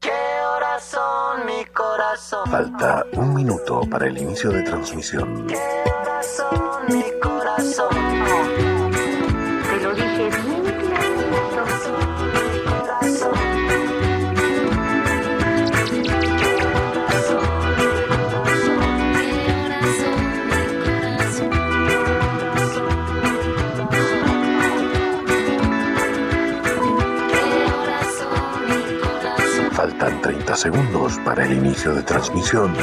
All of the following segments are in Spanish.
¿Qué horas son mi corazón? Falta un minuto para el inicio de transmisión. ¿Qué horas son mi corazón? Segundos para el inicio de transmisión.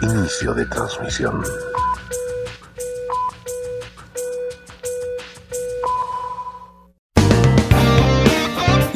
Inicio de transmisión.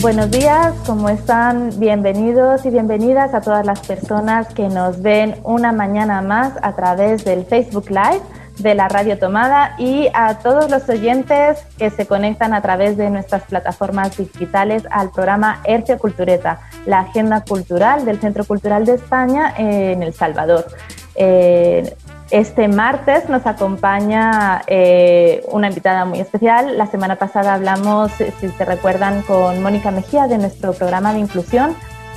Buenos días, ¿cómo están? Bienvenidos y bienvenidas a todas las personas que nos ven una mañana más a través del Facebook Live de la Radio Tomada y a todos los oyentes que se conectan a través de nuestras plataformas digitales al programa Hercio Cultureta, la agenda cultural del Centro Cultural de España en El Salvador. Eh, este martes nos acompaña eh, una invitada muy especial. La semana pasada hablamos, si se recuerdan, con Mónica Mejía de nuestro programa de inclusión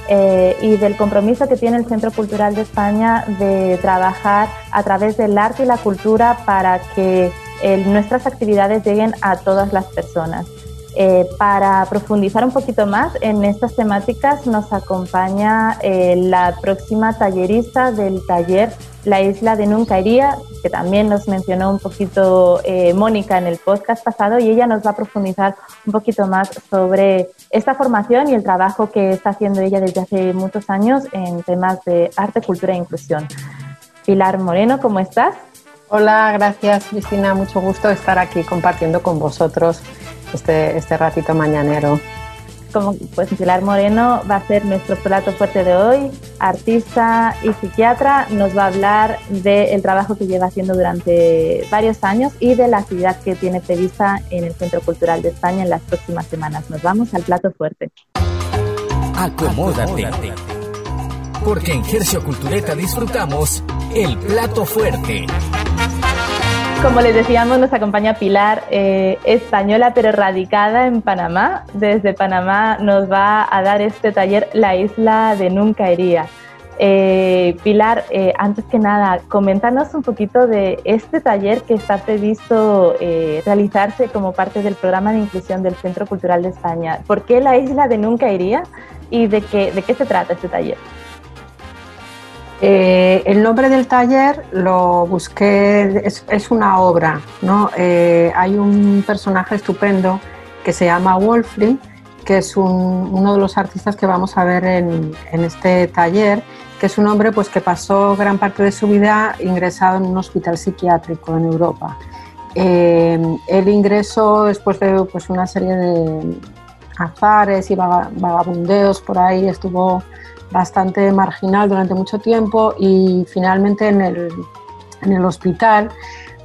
eh, y del compromiso que tiene el Centro Cultural de España de trabajar a través del arte y la cultura para que eh, nuestras actividades lleguen a todas las personas. Eh, para profundizar un poquito más en estas temáticas nos acompaña eh, la próxima tallerista del taller La Isla de Nunca Iría, que también nos mencionó un poquito eh, Mónica en el podcast pasado y ella nos va a profundizar un poquito más sobre esta formación y el trabajo que está haciendo ella desde hace muchos años en temas de arte, cultura e inclusión. Pilar Moreno, ¿cómo estás? Hola, gracias Cristina, mucho gusto estar aquí compartiendo con vosotros este, este ratito mañanero. Como pues Pilar Moreno va a ser nuestro plato fuerte de hoy, artista y psiquiatra, nos va a hablar del trabajo que lleva haciendo durante varios años y de la actividad que tiene prevista en el Centro Cultural de España en las próximas semanas. Nos vamos al plato fuerte. Acomódate. Porque en Hercio Cultureta disfrutamos el plato fuerte. Como les decíamos, nos acompaña Pilar, eh, española pero radicada en Panamá. Desde Panamá nos va a dar este taller La Isla de Nunca Iría. Eh, Pilar, eh, antes que nada, coméntanos un poquito de este taller que está previsto eh, realizarse como parte del programa de inclusión del Centro Cultural de España. ¿Por qué la isla de Nunca Iría y de qué, de qué se trata este taller? Eh, el nombre del taller lo busqué, es, una obra, ¿no? Eh, hay un personaje estupendo que se llama Wolfling, que es un- uno de los artistas que vamos a ver en, este taller, que es un hombre pues, que pasó gran parte de su vida ingresado en un hospital psiquiátrico en Europa. Eh, él ingresó después de pues, una serie de azares y vaga- vagabundeos por ahí, estuvo bastante marginal durante mucho tiempo y finalmente en el, en el hospital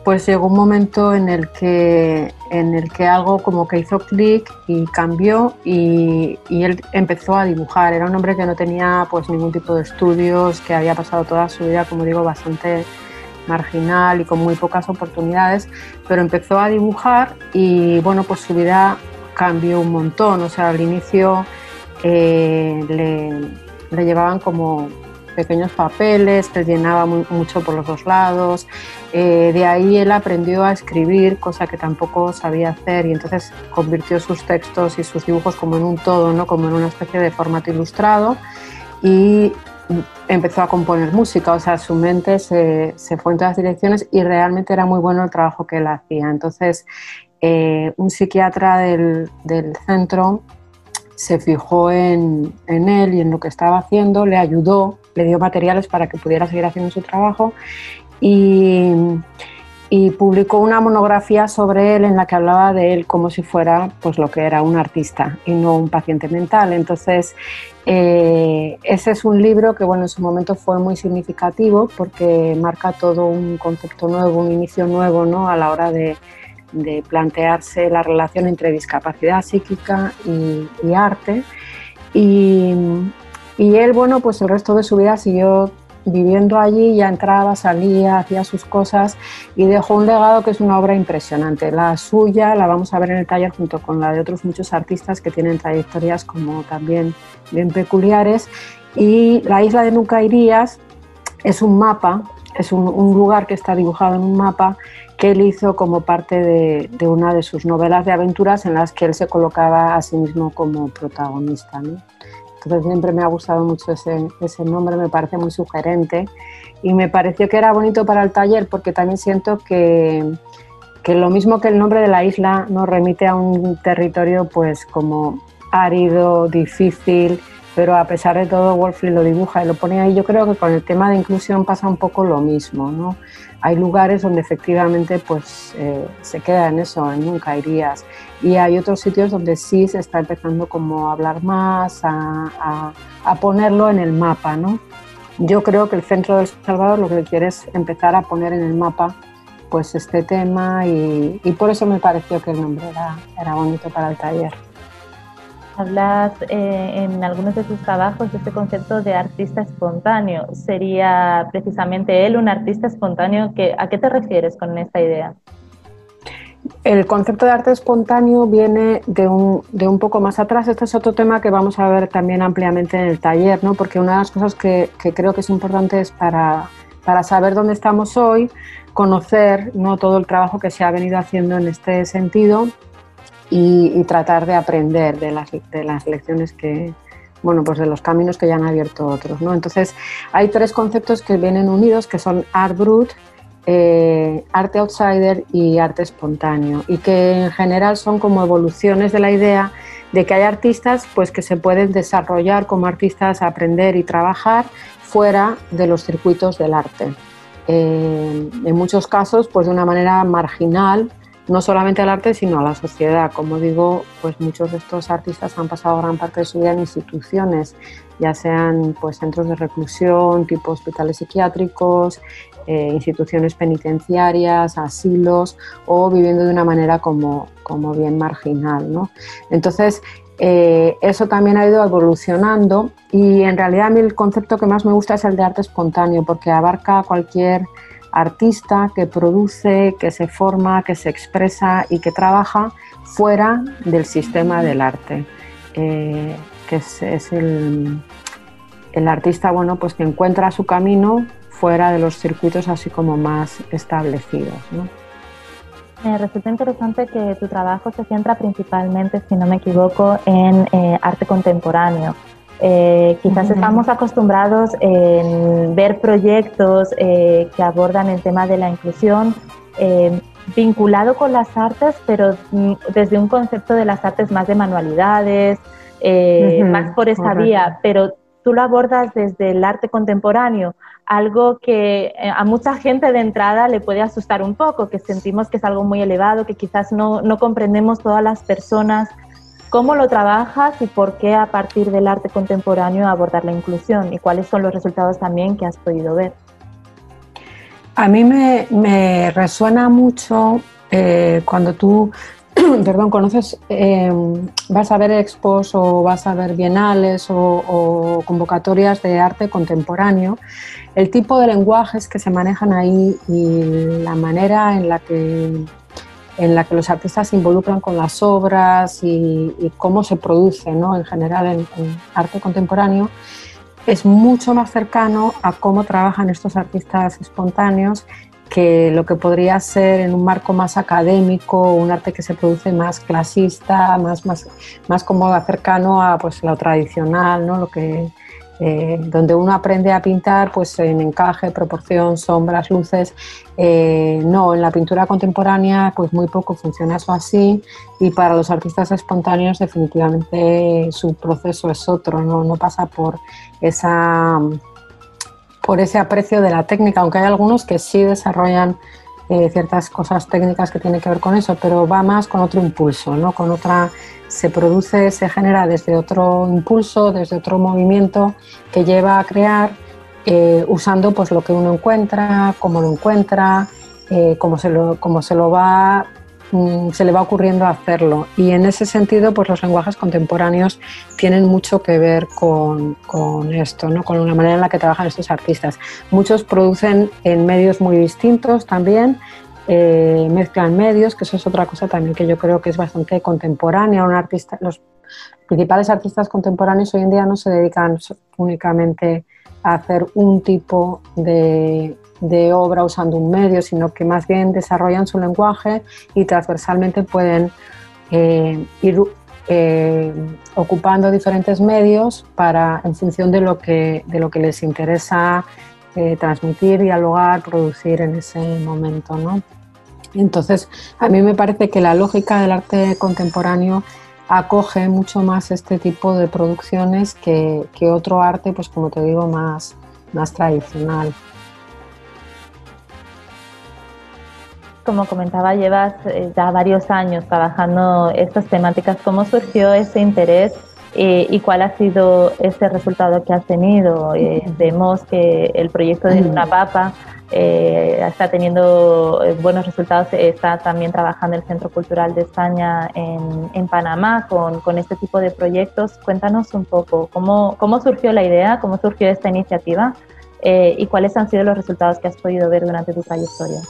pues llegó un momento en el que, en el que algo como que hizo clic y cambió y, y él empezó a dibujar. Era un hombre que no tenía pues ningún tipo de estudios, que había pasado toda su vida, como digo, bastante marginal y con muy pocas oportunidades, pero empezó a dibujar y bueno, pues su vida cambió un montón. O sea, al inicio eh, le, le llevaban como pequeños papeles, que llenaba muy- mucho por los dos lados. Eh, de ahí él aprendió a escribir, cosa que tampoco sabía hacer, y entonces convirtió sus textos y sus dibujos como en un todo, ¿no? como en una especie de formato ilustrado. Y empezó a componer música, o sea, su mente se, se fue en todas direcciones y realmente era muy bueno el trabajo que él hacía. Entonces, eh, un psiquiatra del, del centro se fijó en, en, él y en lo que estaba haciendo, le ayudó, le dio materiales para que pudiera seguir haciendo su trabajo y, y publicó una monografía sobre él en la que hablaba de él como si fuera pues lo que era un artista y no un paciente mental. Entonces, eh, ese es un libro que bueno, en su momento fue muy significativo porque marca todo un concepto nuevo, un inicio nuevo ¿no? a la hora de, de plantearse la relación entre discapacidad psíquica y, arte. Y, y, él, bueno, pues el resto de su vida siguió viviendo allí, ya entraba, salía, hacía sus cosas y dejó un legado que es una obra impresionante. La suya la vamos a ver en el taller junto con la de otros muchos artistas que tienen trayectorias como también bien peculiares. Y la isla de Nunca es un mapa, es un lugar que está dibujado en un mapa que él hizo como parte de, de, una de sus novelas de aventuras en las que él se colocaba a sí mismo como protagonista. ¿no? Entonces siempre me ha gustado mucho ese, ese, nombre, me parece muy sugerente y me pareció que era bonito para el taller porque también siento que, que lo mismo que el nombre de la isla nos remite a un territorio pues como árido, difícil, pero a pesar de todo Wolfley lo dibuja y lo pone ahí. Yo creo que con el tema de inclusión pasa un poco lo mismo, ¿no? Hay lugares donde efectivamente pues eh, se queda en eso, en nunca irías. Y hay otros sitios donde sí se está empezando como a hablar más, a, a, a ponerlo en el mapa, ¿no? Yo creo que el Centro del Salvador lo que quiere es empezar a poner en el mapa pues este tema y, y por eso me pareció que el nombre era, era bonito para el taller. Hablas eh, en algunos de tus trabajos de este concepto de artista espontáneo. ¿Sería precisamente él un artista espontáneo? Que, ¿A qué te refieres con esta idea? El concepto de arte espontáneo viene de un, de un, poco más atrás. Este es otro tema que vamos a ver también ampliamente en el taller, ¿no? porque una de las cosas que, que creo que es importante es para, para, saber dónde estamos hoy, conocer ¿no? todo el trabajo que se ha venido haciendo en este sentido y, y tratar de aprender de las, de las lecciones que, bueno, pues de los caminos que ya han abierto otros. ¿no? Entonces, hay tres conceptos que vienen unidos, que son art brut, eh, arte outsider y arte espontáneo, y que en general son como evoluciones de la idea de que hay artistas pues, que se pueden desarrollar como artistas, aprender y trabajar fuera de los circuitos del arte. Eh, en muchos casos, pues de una manera marginal, no solamente al arte, sino a la sociedad. Como digo, pues muchos de estos artistas han pasado gran parte de su vida en instituciones, ya sean pues centros de reclusión, tipo hospitales psiquiátricos, eh, instituciones penitenciarias, asilos o viviendo de una manera como, como bien marginal. ¿no? Entonces, eh, eso también ha ido evolucionando y en realidad a mí el concepto que más me gusta es el de arte espontáneo porque abarca cualquier artista que produce, que se forma, que se expresa y que trabaja fuera del sistema del arte, eh, que es, el, el, artista bueno, pues que encuentra su camino fuera de los circuitos así como más establecidos. Me resulta interesante que tu trabajo se centra principalmente, si no me equivoco, en eh, arte contemporáneo. Eh, quizás uh -huh. estamos acostumbrados en ver proyectos eh, que abordan el tema de la inclusión eh, vinculado con las artes, pero mm, desde un concepto de las artes más de manualidades, uh -huh. más por esa Correcto. vía, pero tú lo abordas desde el arte contemporáneo, algo que eh, a mucha gente de entrada le puede asustar un poco, que sentimos que es algo muy elevado, que quizás no, no comprendemos todas las personas ¿Cómo lo trabajas y por qué a partir del arte contemporáneo abordar la inclusión? ¿Y cuáles son los resultados también que has podido ver? A mí me, resuena mucho eh, cuando tú, perdón, conoces, eh, vas a ver expos o vas a ver bienales o, o, convocatorias de arte contemporáneo, el tipo de lenguajes que se manejan ahí y la manera en la que en la que los artistas se involucran con las obras y, cómo se produce ¿no? en general en, en, arte contemporáneo, es mucho más cercano a cómo trabajan estos artistas espontáneos que lo que podría ser en un marco más académico, un arte que se produce más clasista, más, más, más como cercano a pues, lo tradicional, ¿no? lo que eh, donde uno aprende a pintar pues en encaje, proporción, sombras, luces. Eh, no, en la pintura contemporánea pues muy poco funciona eso así y para los artistas espontáneos definitivamente su proceso es otro, no, no pasa por esa por ese aprecio de la técnica, aunque hay algunos que sí desarrollan eh, ciertas cosas técnicas que tienen que ver con eso, pero va más con otro impulso, ¿no? Con otra, se produce, se genera desde otro impulso, desde otro movimiento que lleva a crear eh, usando pues lo que uno encuentra, cómo lo encuentra, eh, cómo, se lo, cómo se lo va se le va ocurriendo hacerlo. Y en ese sentido, pues los lenguajes contemporáneos tienen mucho que ver con, esto, ¿no? con la manera en la que trabajan estos artistas. Muchos producen en medios muy distintos también, eh, mezclan medios, que eso es otra cosa también que yo creo que es bastante contemporánea. Un artista, los principales artistas contemporáneos hoy en día no se dedican únicamente a hacer un tipo de, de obra usando un medio, sino que más bien desarrollan su lenguaje y transversalmente pueden eh, ir eh, ocupando diferentes medios para, en función de lo que, de lo que les interesa eh, transmitir, dialogar, producir en ese momento. ¿no? Entonces, a mí me parece que la lógica del arte contemporáneo acoge mucho más este tipo de producciones que, que otro arte, pues como te digo, más, más tradicional. Como comentaba, llevas eh, ya varios años trabajando estas temáticas. ¿Cómo surgió ese interés eh, y cuál ha sido ese resultado que has tenido? Eh, vemos que el proyecto de Una Papa está teniendo buenos resultados. Está también trabajando el Centro Cultural de España en, en Panamá con, con, este tipo de proyectos. Cuéntanos un poco cómo, cómo surgió la idea, cómo surgió esta iniciativa y cuáles han sido los resultados que has podido ver durante tu trayectoria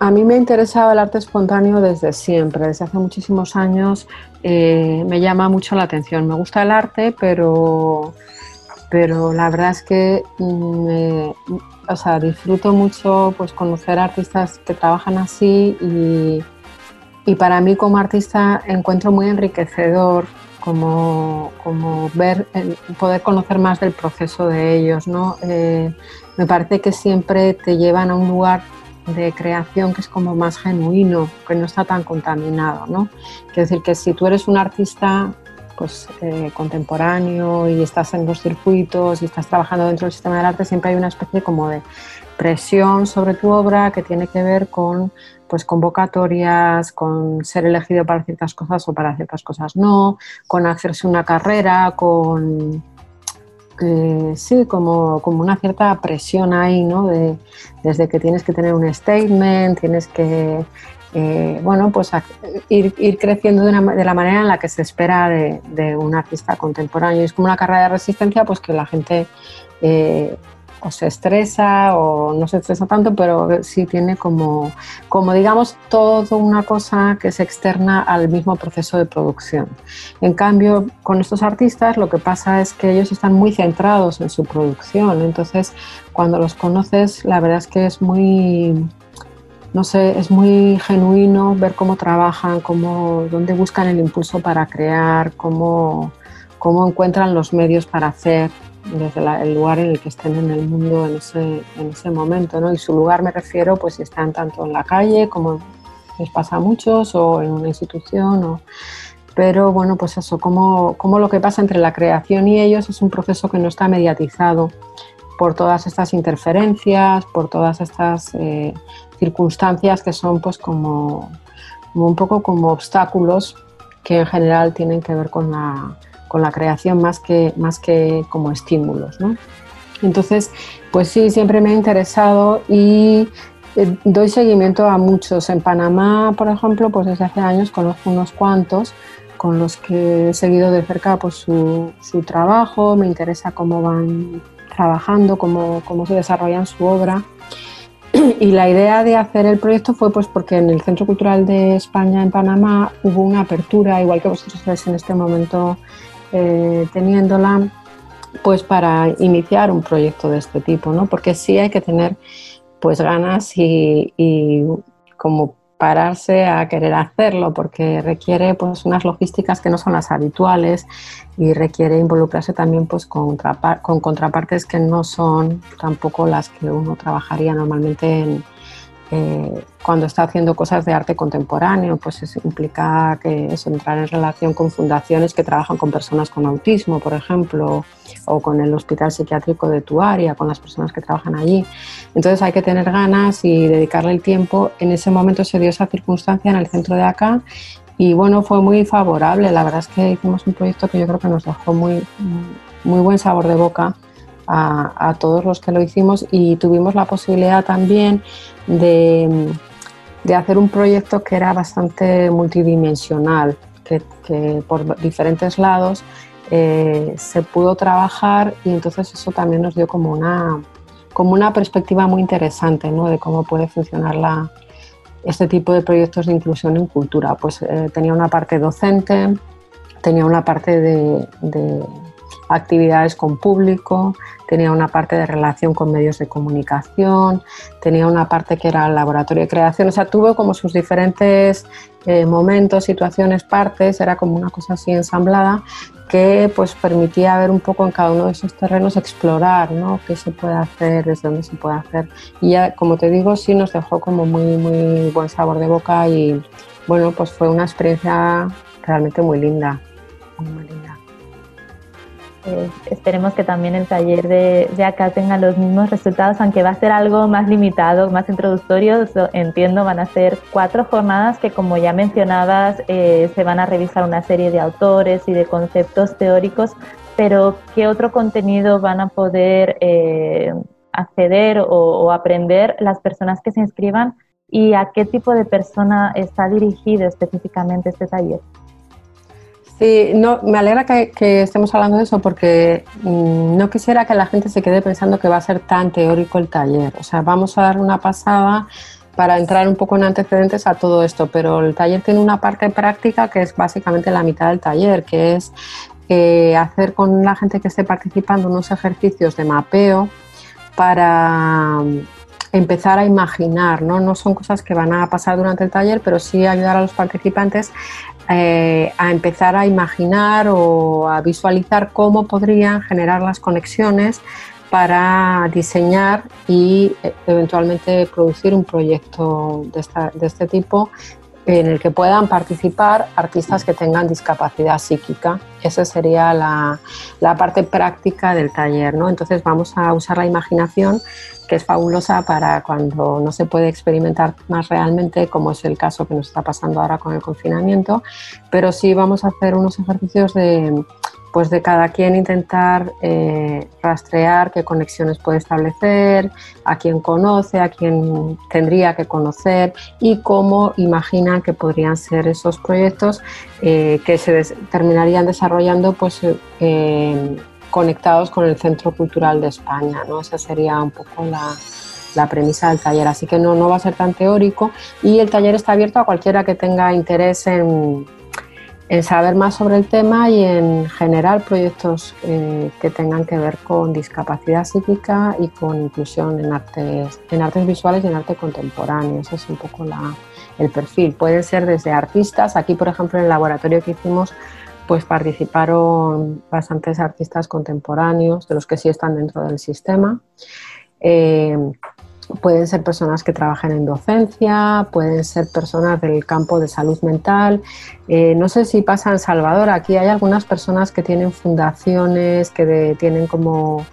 a mí me ha interesado el arte espontáneo desde siempre, desde hace muchísimos años eh, me llama mucho la atención. Me gusta el arte, pero, pero la verdad es que mm, o sea, disfruto mucho pues, conocer artistas que trabajan así y, y, para mí como artista encuentro muy enriquecedor como, como ver, poder conocer más del proceso de ellos. ¿no? Eh, me parece que siempre te llevan a un lugar de creación que es como más genuino, que no está tan contaminado, ¿no? Quiero decir que si tú eres un artista pues, eh, contemporáneo y estás en los circuitos y estás trabajando dentro del sistema del arte, siempre hay una especie como de presión sobre tu obra que tiene que ver con pues convocatorias, con ser elegido para ciertas cosas o para ciertas cosas no, con hacerse una carrera, con sí, como, como, una cierta presión ahí, ¿no? De, desde que tienes que tener un statement, tienes que, eh, bueno, pues ir, ir creciendo de, la manera en la que se espera de, de, un artista contemporáneo. Es como una carrera de resistencia, pues que la gente eh, o se estresa o no se estresa tanto, pero sí tiene como, como digamos, toda una cosa que es externa al mismo proceso de producción. En cambio, con estos artistas lo que pasa es que ellos están muy centrados en su producción, entonces cuando los conoces, la verdad es que es muy, no sé, es muy genuino ver cómo trabajan, cómo, dónde buscan el impulso para crear, cómo, cómo encuentran los medios para hacer desde el lugar en el que estén en el mundo en ese, en ese momento, ¿no? Y su lugar me refiero, pues si están tanto en la calle, como les pasa a muchos, o en una institución, o... pero bueno, pues eso, como, como lo que pasa entre la creación y ellos es un proceso que no está mediatizado por todas estas interferencias, por todas estas eh, circunstancias que son pues como, como un poco como obstáculos que en general tienen que ver con la, con la creación más que, más que como estímulos. ¿no? Entonces, pues sí, siempre me ha interesado y eh, doy seguimiento a muchos. En Panamá, por ejemplo, pues desde hace años conozco unos cuantos con los que he seguido de cerca pues, su, su trabajo, me interesa cómo van trabajando, cómo, cómo se desarrollan su obra. Y la idea de hacer el proyecto fue pues porque en el Centro Cultural de España en Panamá hubo una apertura, igual que vosotros estáis en este momento eh, teniéndola pues para iniciar un proyecto de este tipo, ¿no? Porque sí hay que tener pues ganas y, como pararse a querer hacerlo porque requiere pues unas logísticas que no son las habituales y requiere involucrarse también pues con, con contrapartes que no son tampoco las que uno trabajaría normalmente en, eh, cuando está haciendo cosas de arte contemporáneo, pues eso implica que es entrar en relación con fundaciones que trabajan con personas con autismo, por ejemplo, o con el hospital psiquiátrico de tu área, con las personas que trabajan allí. Entonces hay que tener ganas y dedicarle el tiempo. En ese momento se dio esa circunstancia en el centro de acá y bueno, fue muy favorable. La verdad es que hicimos un proyecto que yo creo que nos dejó muy, muy buen sabor de boca a, todos los que lo hicimos y tuvimos la posibilidad también de, hacer un proyecto que era bastante multidimensional, que, por diferentes lados eh, se pudo trabajar y entonces eso también nos dio como una, como una perspectiva muy interesante ¿no? de cómo puede funcionar la, este tipo de proyectos de inclusión en cultura. Pues eh, tenía una parte docente, tenía una parte de actividades con público, tenía una parte de relación con medios de comunicación, tenía una parte que era laboratorio de creación, o sea, tuvo como sus diferentes eh, momentos, situaciones, partes, era como una cosa así ensamblada que pues permitía ver un poco en cada uno de esos terrenos, explorar ¿no? qué se puede hacer, desde dónde se puede hacer. Y ya, como te digo, sí nos dejó como muy, muy buen sabor de boca y bueno, pues fue una experiencia realmente muy linda. Muy linda. Eh, esperemos que también el taller de, acá tenga los mismos resultados, aunque va a ser algo más limitado, más introductorio. entiendo, van a ser cuatro jornadas que, como ya mencionabas, eh, se van a revisar una serie de autores y de conceptos teóricos, pero ¿qué otro contenido van a poder eh, acceder o aprender las personas que se inscriban? ¿Y a qué tipo de persona está dirigido específicamente este taller? Sí, no, me alegra que, estemos hablando de eso porque mm, no quisiera que la gente se quede pensando que va a ser tan teórico el taller. O sea, vamos a dar una pasada para entrar un poco en antecedentes a todo esto, pero el taller tiene una parte práctica que es básicamente la mitad del taller, que es eh, hacer con la gente que esté participando unos ejercicios de mapeo para mm, empezar a imaginar, ¿no? No son cosas que van a pasar durante el taller, pero sí ayudar a los participantes eh, a empezar a imaginar o a visualizar cómo podrían generar las conexiones para diseñar y eh, eventualmente producir un proyecto de, este tipo en el que puedan participar artistas que tengan discapacidad psíquica. Esa sería la, la, parte práctica del taller. ¿no? Entonces vamos a usar la imaginación que es fabulosa para cuando no se puede experimentar más realmente, como es el caso que nos está pasando ahora con el confinamiento, pero sí vamos a hacer unos ejercicios de, pues de cada quien intentar eh, rastrear qué conexiones puede establecer, a quién conoce, a quién tendría que conocer y cómo imaginan que podrían ser esos proyectos eh, que se terminarían desarrollando pues, eh, conectados con el Centro Cultural de España. ¿no? Esa sería un poco la, premisa del taller. Así que no, no va a ser tan teórico y el taller está abierto a cualquiera que tenga interés en, saber más sobre el tema y en generar proyectos eh, que tengan que ver con discapacidad psíquica y con inclusión en artes, en artes visuales y en arte contemporáneo. Ese es un poco la, el perfil. Pueden ser desde artistas, aquí por ejemplo en el laboratorio que hicimos pues participaron bastantes artistas contemporáneos, de los que sí están dentro del sistema. Eh, pueden ser personas que trabajen en docencia, pueden ser personas del campo de salud mental. Eh, no sé si pasa en Salvador, aquí hay algunas personas que tienen fundaciones, que tienen como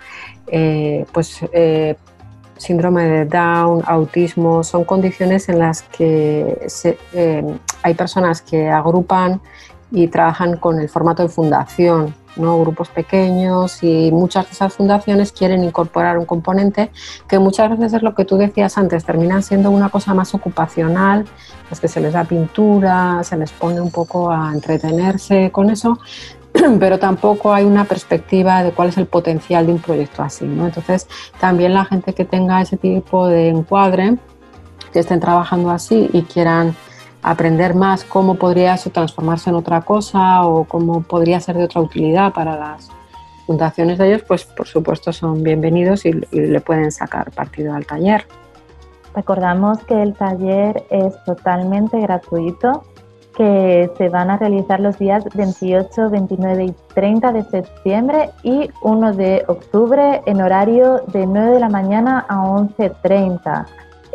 eh, pues, síndrome de Down, autismo, son condiciones en las que hay personas que agrupan y trabajan con el formato de fundación, ¿no? grupos pequeños y muchas de esas fundaciones quieren incorporar un componente que muchas veces es lo que tú decías antes, terminan siendo una cosa más ocupacional, es que se les da pintura, se les pone un poco a entretenerse con eso, pero tampoco hay una perspectiva de cuál es el potencial de un proyecto así. ¿no? Entonces, también la gente que tenga ese tipo de encuadre, que estén trabajando así y quieran aprender más cómo podría transformarse en otra cosa o cómo podría ser de otra utilidad para las fundaciones de ellos, pues por supuesto son bienvenidos y, le pueden sacar partido al taller. Recordamos que el taller es totalmente gratuito, que se van a realizar los días 28, 29 y 30 de septiembre y 1 de octubre en horario de 9 de la mañana a 11.30.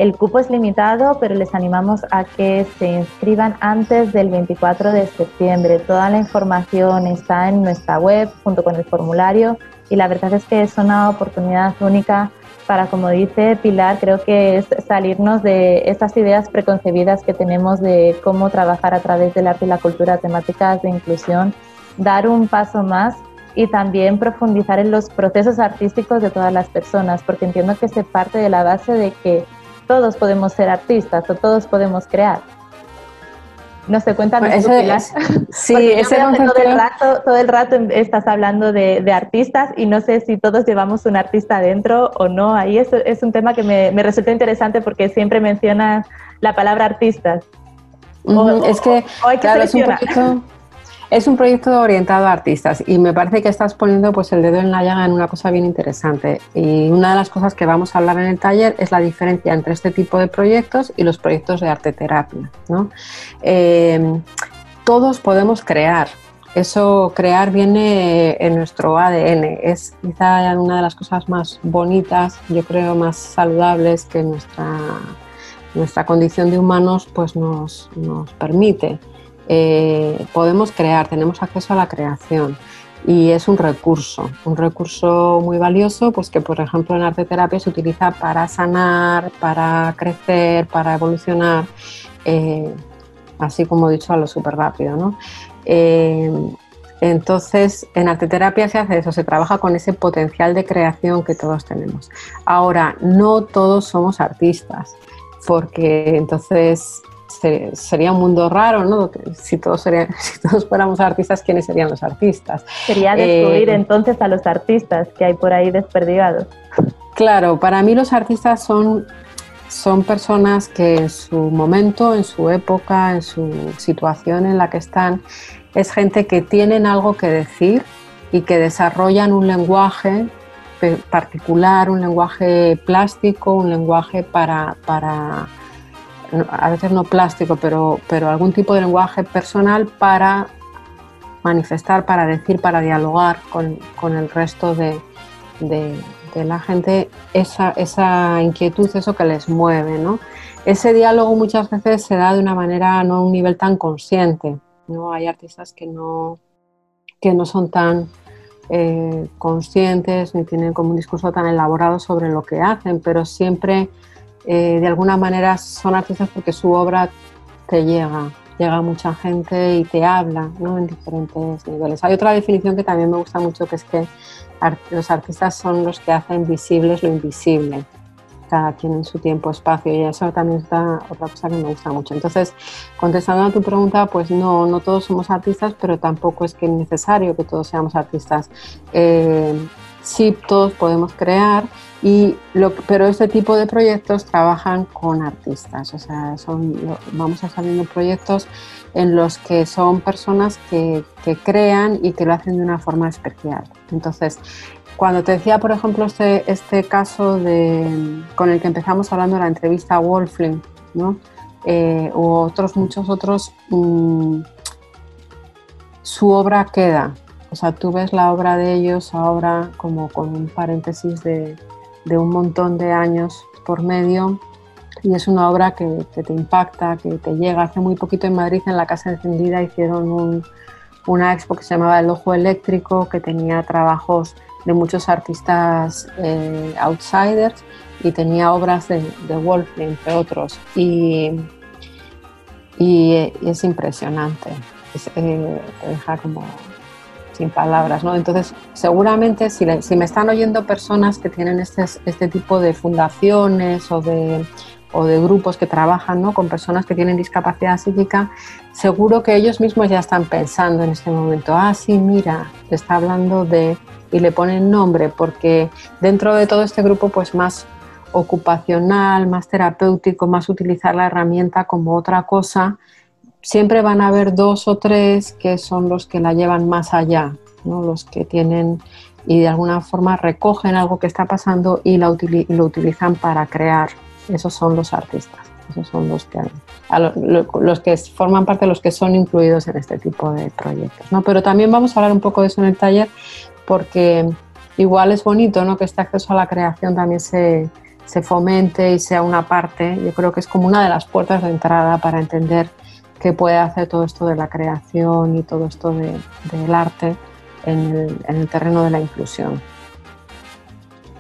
El cupo es limitado, pero les animamos a que se inscriban antes del 24 de septiembre. Toda la información está en nuestra web junto con el formulario y la verdad es que es una oportunidad única para, como dice Pilar, creo que es salirnos de estas ideas preconcebidas que tenemos de cómo trabajar a través del arte y la cultura, temáticas de inclusión, dar un paso más y también profundizar en los procesos artísticos de todas las personas, porque entiendo que se parte de la base de que todos podemos ser artistas o todos podemos crear. No sé, cuéntanos Bueno, ese- Pilar. sí, ese todo el rato, todo el rato estás hablando de, de artistas y no sé si todos llevamos un artista dentro o no. Ahí es, es un tema que me, me resulta interesante porque siempre mencionas la palabra artistas. O- es que, o hay que claro, es un, seleccionar. Es un proyecto orientado a artistas y me parece que estás poniendo pues, el dedo en la llaga en una cosa bien interesante. Y una de las cosas que vamos a hablar en el taller es la diferencia entre este tipo de proyectos y los proyectos de arte terapia. ¿no? Eh, todos podemos crear. Eso, crear viene en nuestro ADN. Es quizá una de las cosas más bonitas, yo creo, más saludables que nuestra, nuestra condición de humanos pues, nos, nos permite. Eh, podemos crear, tenemos acceso a la creación y es un recurso, un recurso muy valioso, pues que por ejemplo en arte terapia se utiliza para sanar, para crecer, para evolucionar, eh, así como he dicho a lo súper rápido, ¿no? Eh, entonces, en arte terapia se hace eso, se trabaja con ese potencial de creación que todos tenemos. Ahora, no todos somos artistas, porque entonces se- sería un mundo raro, ¿no? Si todos, serían- si todos fuéramos artistas, ¿quiénes serían los artistas? Sería descubrir Eh, entonces a los artistas que hay por ahí desperdigados. Claro, para mí los artistas son, son personas que en su momento, en su época, en su situación en la que están, es gente que tienen algo que decir y que desarrollan un lenguaje particular, un lenguaje plástico, un lenguaje para, para a veces no plástico, pero, pero algún tipo de lenguaje personal para manifestar, para decir, para dialogar con, con el resto de, de- la gente esa, esa inquietud, eso que les mueve. ¿no? Ese diálogo muchas veces se da de una manera, no a un nivel tan consciente. ¿no? Hay artistas que no, que no son tan eh, conscientes ni tienen como un discurso tan elaborado sobre lo que hacen, pero siempre eh, de alguna manera son artistas porque su obra te llega, llega a mucha gente y te habla ¿no? en diferentes niveles. Hay otra definición que también me gusta mucho, que es que ar- los artistas son los que hacen visibles lo invisible, cada quien en su tiempo, espacio, y eso también es otra otra cosa que me gusta mucho. Entonces, contestando a tu pregunta, pues no, no todos somos artistas, pero tampoco es que es necesario que todos seamos artistas. Eh, todos podemos crear, y pero este tipo de proyectos trabajan con artistas, o sea, son, vamos a estar viendo proyectos en los que son personas que, que crean y que lo hacen de una forma especial. Entonces, cuando te decía, por ejemplo, este, este caso de, con el que empezamos hablando de la entrevista a Wolfling, ¿no? Eh, u otros, muchos otros, mm, su obra queda. O sea, tú ves la obra de ellos ahora como con un paréntesis de, de un montón de años por medio y es una obra que, te impacta, que te llega. Hace muy poquito en Madrid, en la Casa Encendida, hicieron un- una expo que se llamaba El Ojo Eléctrico, que tenía trabajos de muchos artistas eh, outsiders y tenía obras de, de Wolfling, entre otros. Y, es impresionante. Es, eh, te deja como sin palabras, ¿no? Entonces, seguramente si, me están oyendo personas que tienen este, este tipo de fundaciones o de, o de grupos que trabajan ¿no? con personas que tienen discapacidad psíquica, seguro que ellos mismos ya están pensando en este momento, ah, sí, mira, está hablando de... y le ponen nombre, porque dentro de todo este grupo, pues más ocupacional, más terapéutico, más utilizar la herramienta como otra cosa, siempre van a haber dos o tres que son los que la llevan más allá, ¿no? los que tienen y de alguna forma recogen algo que está pasando y lo utilizan para crear Esos son los artistas, esos son los que, los que forman parte de los que son incluidos en este tipo de proyectos. ¿no? Pero también vamos a hablar un poco de eso en el taller porque igual es bonito ¿no? que este acceso a la creación también se, se fomente y sea una parte. Yo creo que es como una de las puertas de entrada para entender qué puede hacer todo esto de la creación y todo esto de, del arte en el, en el terreno de la inclusión.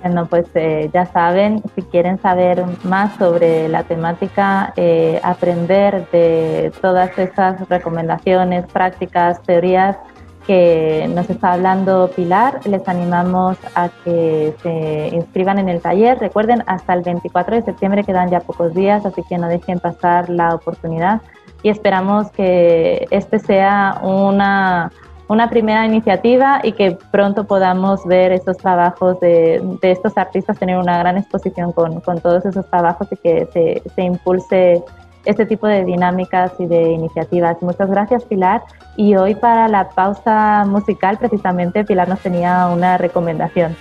Bueno, pues eh, ya saben, si quieren saber más sobre la temática, eh, aprender de todas esas recomendaciones, prácticas, teorías que nos está hablando Pilar, les animamos a que se inscriban en el taller. Recuerden, hasta el 24 de septiembre quedan ya pocos días, así que no dejen pasar la oportunidad y esperamos que este sea una una primera iniciativa y que pronto podamos ver estos trabajos de, de estos artistas, tener una gran exposición con, con todos esos trabajos y que se, se, impulse este tipo de dinámicas y de iniciativas. Muchas gracias, Pilar. Y hoy para la pausa musical, precisamente, Pilar nos tenía una recomendación.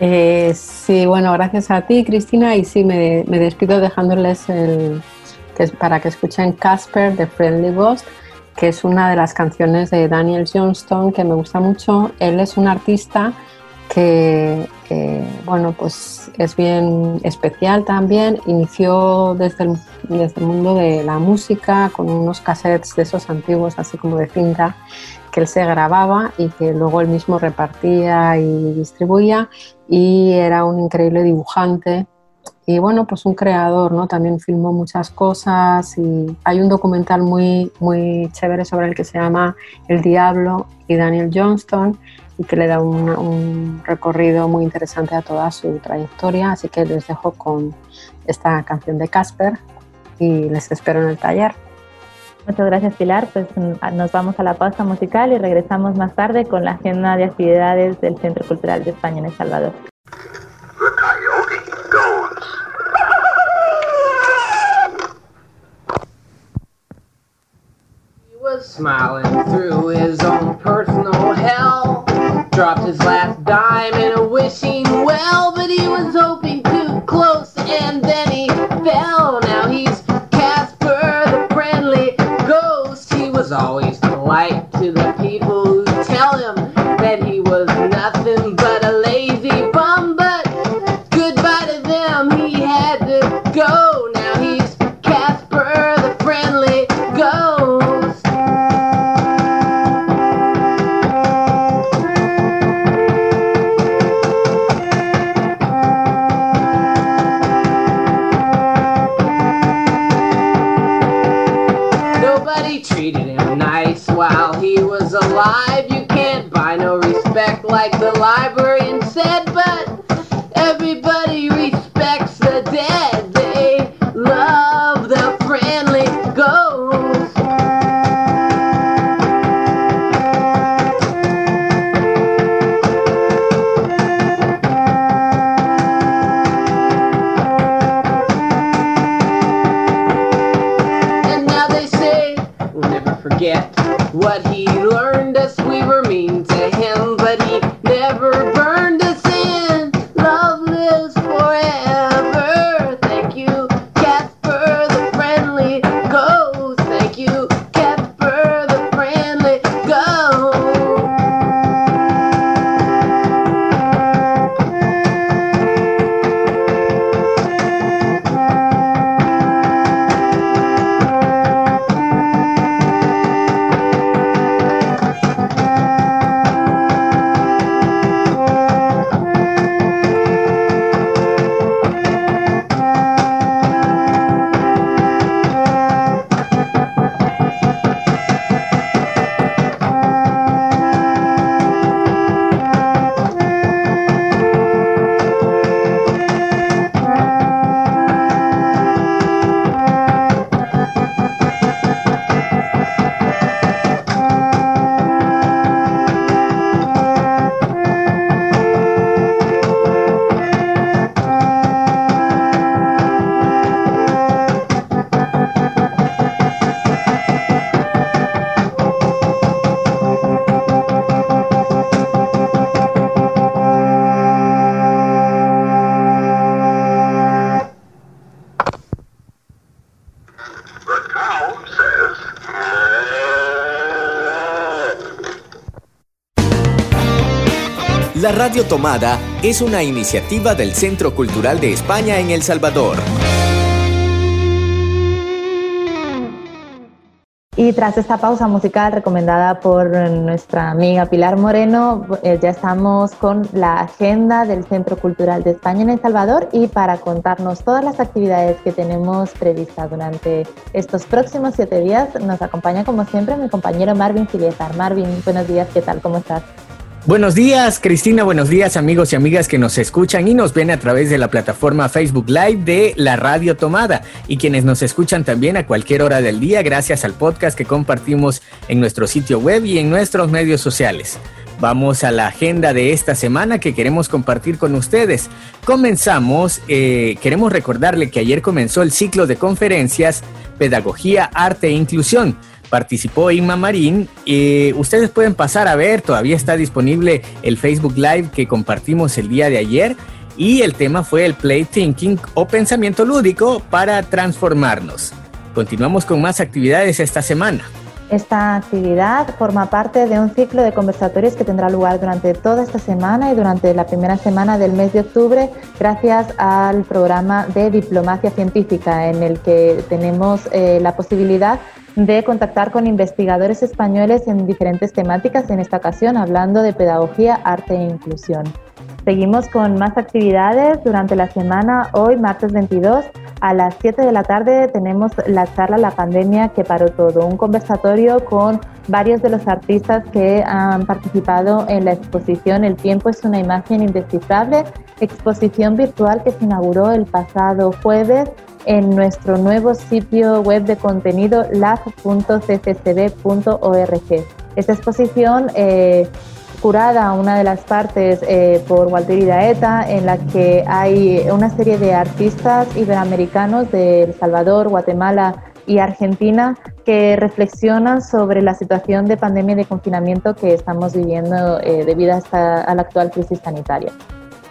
Eh, sí, bueno, gracias a ti, Cristina, y sí, me, me despido dejándoles el, para que escuchen Casper de Friendly Ghost que es una de las canciones de Daniel Johnston que me gusta mucho. Él es un artista que, bueno, pues es bien especial también. Inició desde el, desde el mundo de la música con unos cassettes de esos antiguos, así como de cinta, que él se grababa y que luego él mismo repartía y distribuía. Y era un increíble dibujante y bueno, pues un creador, ¿no? También filmó muchas cosas y hay un documental muy, muy chévere sobre el que se llama El Diablo y Daniel Johnston y que le da un, un recorrido muy interesante a toda su trayectoria. Así que les dejo con esta canción de Casper y les espero en el taller. Muchas gracias Pilar, pues nos vamos a la pausa musical y regresamos más tarde con la agenda de actividades del Centro Cultural de España en El Salvador. Smiling through his own personal hell. Dropped his last dime in a wishing well, but he was hoping La Radio Tomada es una iniciativa del Centro Cultural de España en El Salvador. Y tras esta pausa musical recomendada por nuestra amiga Pilar Moreno, eh, ya estamos con la agenda del Centro Cultural de España en El Salvador y para contarnos todas las actividades que tenemos previstas durante estos próximos siete días, nos acompaña como siempre mi compañero Marvin Filiezar. Marvin, buenos días, ¿qué tal? ¿Cómo estás? Buenos días, Cristina. Buenos días, amigos y amigas que nos escuchan y nos ven a través de la plataforma Facebook Live de la Radio Tomada y quienes nos escuchan también a cualquier hora del día gracias al podcast que compartimos en nuestro sitio web y en nuestros medios sociales. Vamos a la agenda de esta semana que queremos compartir con ustedes. Comenzamos, eh, queremos recordarle que ayer comenzó el ciclo de conferencias Pedagogía, Arte e Inclusión participó Inma Marín. y ustedes pueden pasar a ver, todavía está disponible el Facebook Live que compartimos el día de ayer. Y el tema fue el Play Thinking o pensamiento lúdico para transformarnos. Continuamos con más actividades esta semana. Esta actividad forma parte de un ciclo de conversatorios que tendrá lugar durante toda esta semana y durante la primera semana del mes de octubre gracias al programa de diplomacia científica en el que tenemos eh, la posibilidad de contactar con investigadores españoles en diferentes temáticas, en esta ocasión hablando de pedagogía, arte e inclusión. Seguimos con más actividades durante la semana. Hoy, martes 22, a las 7 de la tarde, tenemos la charla La pandemia que paró todo, un conversatorio con varios de los artistas que han participado en la exposición El tiempo es una imagen indescifrable, exposición virtual que se inauguró el pasado jueves en nuestro nuevo sitio web de contenido lab.cccb.org. Esta exposición eh, curada una de las partes eh, por Walter Iraeta, en la que hay una serie de artistas iberoamericanos de El Salvador, Guatemala y Argentina que reflexionan sobre la situación de pandemia y de confinamiento que estamos viviendo eh, debido a, esta, la actual crisis sanitaria.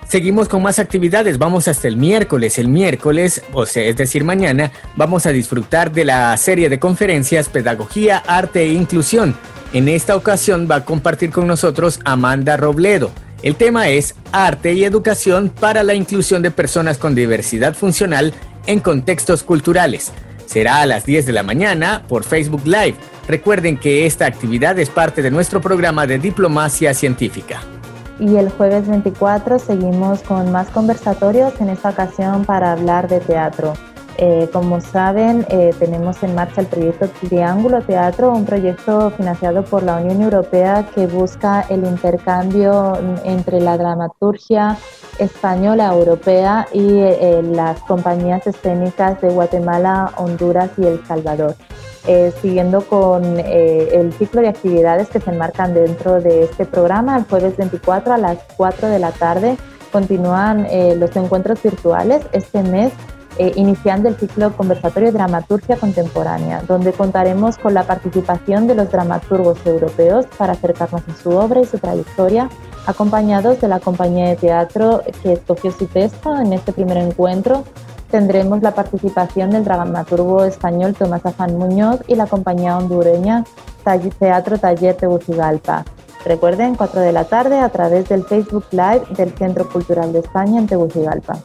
Seguimos con más actividades, vamos hasta el miércoles. El miércoles, o sea, es decir, mañana, vamos a disfrutar de la serie de conferencias Pedagogía, Arte e Inclusión. En esta ocasión va a compartir con nosotros Amanda Robledo. El tema es Arte y Educación para la Inclusión de Personas con Diversidad Funcional en Contextos Culturales. Será a las 10 de la mañana por Facebook Live. Recuerden que esta actividad es parte de nuestro programa de diplomacia científica y el jueves 24 seguimos con más conversatorios, en esta ocasión para hablar de teatro. Eh, como saben, eh, tenemos en marcha el proyecto Triángulo Teatro, un proyecto financiado por la Unión Europea que busca el intercambio entre la dramaturgia española europea y eh, las compañías escénicas de Guatemala, Honduras y El Salvador. Siguiendo con el ciclo de actividades que se enmarcan dentro de este programa. El jueves 24 a las 4 de la tarde continúan los encuentros virtuales este mes. Iniciando el ciclo conversatorio Dramaturgia Contemporánea, donde contaremos con la participación de los dramaturgos europeos para acercarnos a su obra y su trayectoria, acompañados de la compañía de teatro que escogió su texto en este primer encuentro, tendremos la participación del dramaturgo español Tomás Afán Muñoz y la compañía hondureña Teatro Taller Tegucigalpa. Recuerden, 4 de la tarde a través del Facebook Live del Centro Cultural de España en Tegucigalpa.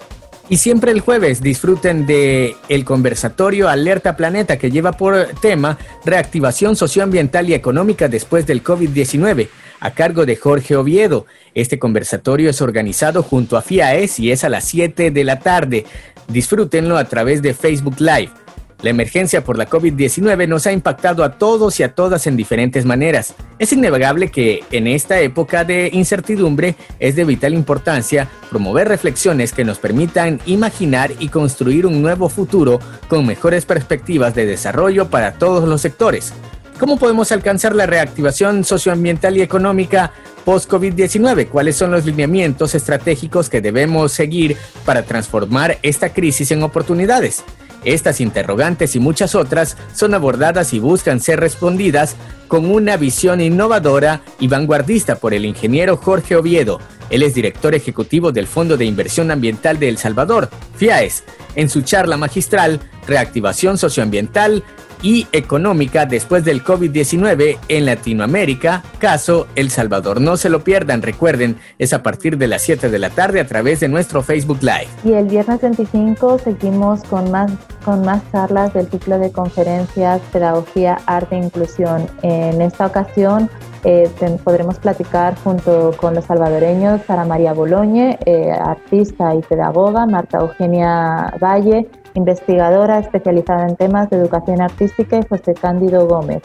Y siempre el jueves disfruten de el conversatorio Alerta Planeta que lleva por tema reactivación socioambiental y económica después del COVID-19 a cargo de Jorge Oviedo. Este conversatorio es organizado junto a FIAES y es a las 7 de la tarde. Disfrútenlo a través de Facebook Live. La emergencia por la COVID-19 nos ha impactado a todos y a todas en diferentes maneras. Es innegable que en esta época de incertidumbre es de vital importancia promover reflexiones que nos permitan imaginar y construir un nuevo futuro con mejores perspectivas de desarrollo para todos los sectores. ¿Cómo podemos alcanzar la reactivación socioambiental y económica post-COVID-19? ¿Cuáles son los lineamientos estratégicos que debemos seguir para transformar esta crisis en oportunidades? Estas interrogantes y muchas otras son abordadas y buscan ser respondidas con una visión innovadora y vanguardista por el ingeniero Jorge Oviedo. Él es director ejecutivo del Fondo de Inversión Ambiental de El Salvador, FIAES, en su charla magistral Reactivación Socioambiental y económica después del COVID-19 en Latinoamérica, caso El Salvador. No se lo pierdan, recuerden, es a partir de las 7 de la tarde a través de nuestro Facebook Live. Y el viernes 25 seguimos con más, con más charlas del ciclo de conferencias Pedagogía, Arte e Inclusión. En esta ocasión eh, podremos platicar junto con los salvadoreños Sara María Boloñe, eh, artista y pedagoga, Marta Eugenia Valle, investigadora especializada en temas de educación artística y José Cándido Gómez.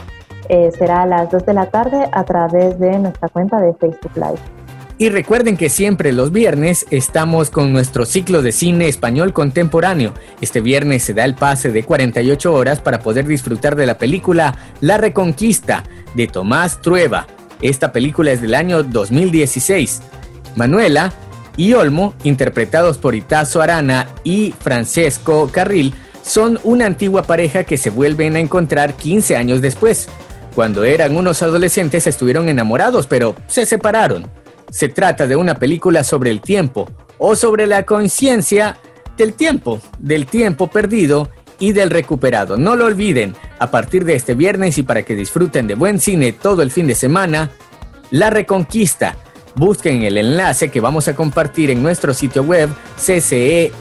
Eh, será a las 2 de la tarde a través de nuestra cuenta de Facebook Live. Y recuerden que siempre los viernes estamos con nuestro ciclo de cine español contemporáneo. Este viernes se da el pase de 48 horas para poder disfrutar de la película La Reconquista de Tomás Trueba. Esta película es del año 2016. Manuela y Olmo, interpretados por Itazo Arana y Francesco Carril, son una antigua pareja que se vuelven a encontrar 15 años después. Cuando eran unos adolescentes estuvieron enamorados, pero se separaron. Se trata de una película sobre el tiempo o sobre la conciencia del tiempo, del tiempo perdido y del recuperado. No lo olviden, a partir de este viernes y para que disfruten de buen cine todo el fin de semana, La Reconquista. Busquen el enlace que vamos a compartir en nuestro sitio web ccesv.org.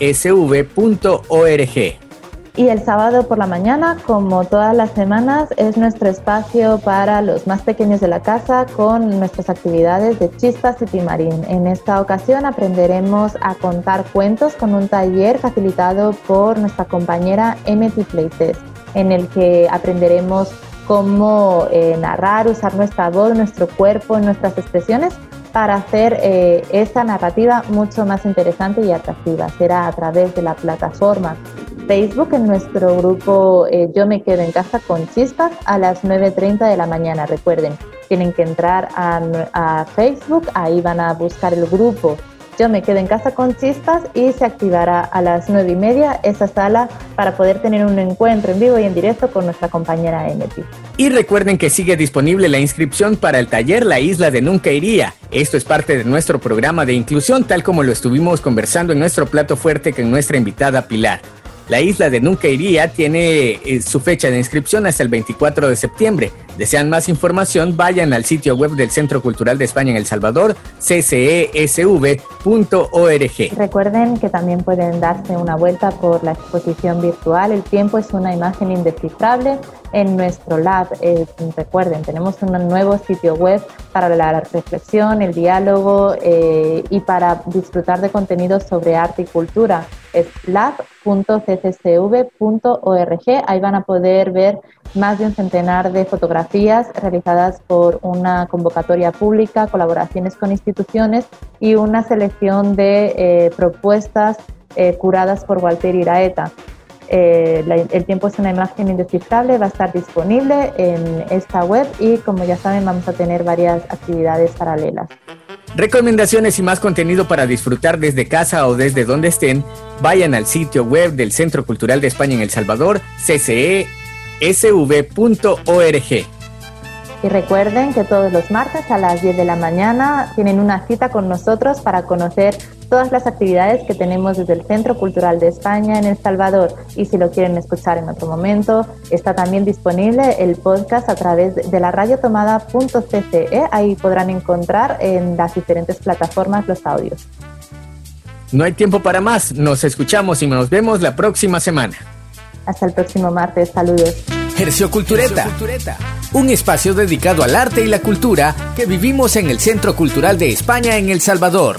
Y el sábado por la mañana, como todas las semanas, es nuestro espacio para los más pequeños de la casa con nuestras actividades de Chispas y Timarín. En esta ocasión aprenderemos a contar cuentos con un taller facilitado por nuestra compañera Emily Playtest, en el que aprenderemos cómo eh, narrar, usar nuestra voz, nuestro cuerpo, nuestras expresiones para hacer eh, esta narrativa mucho más interesante y atractiva. Será a través de la plataforma Facebook en nuestro grupo eh, Yo me quedo en casa con chispas a las 9.30 de la mañana. Recuerden, tienen que entrar a Facebook, ahí van a buscar el grupo Yo me quedo en casa con chispas y se activará a las 9 y media esa sala para poder tener un encuentro en vivo y en directo con nuestra compañera Emeti. Y recuerden que sigue disponible la inscripción para el taller La Isla de Nunca Iría. Esto es parte de nuestro programa de inclusión, tal como lo estuvimos conversando en nuestro plato fuerte con nuestra invitada Pilar. La isla de Nunca Iría tiene eh, su fecha de inscripción hasta el 24 de septiembre. Desean más información, vayan al sitio web del Centro Cultural de España en El Salvador, ccesv.org. Recuerden que también pueden darse una vuelta por la exposición virtual. El tiempo es una imagen indescifrable en nuestro lab. Eh, recuerden, tenemos un nuevo sitio web para la reflexión, el diálogo eh, y para disfrutar de contenidos sobre arte y cultura. Es lab.cccv.org. Ahí van a poder ver más de un centenar de fotografías realizadas por una convocatoria pública, colaboraciones con instituciones y una selección de eh, propuestas eh, curadas por Walter Iraeta. Eh, la, el tiempo es una imagen indescifrable, va a estar disponible en esta web y como ya saben vamos a tener varias actividades paralelas. Recomendaciones y más contenido para disfrutar desde casa o desde donde estén, vayan al sitio web del Centro Cultural de España en El Salvador, ccesv.org. Y recuerden que todos los martes a las 10 de la mañana tienen una cita con nosotros para conocer todas las actividades que tenemos desde el Centro Cultural de España en El Salvador. Y si lo quieren escuchar en otro momento, está también disponible el podcast a través de la radiotomada.cce. Ahí podrán encontrar en las diferentes plataformas los audios. No hay tiempo para más, nos escuchamos y nos vemos la próxima semana. Hasta el próximo martes, saludos. Hercio Cultureta, un espacio dedicado al arte y la cultura que vivimos en el Centro Cultural de España en El Salvador.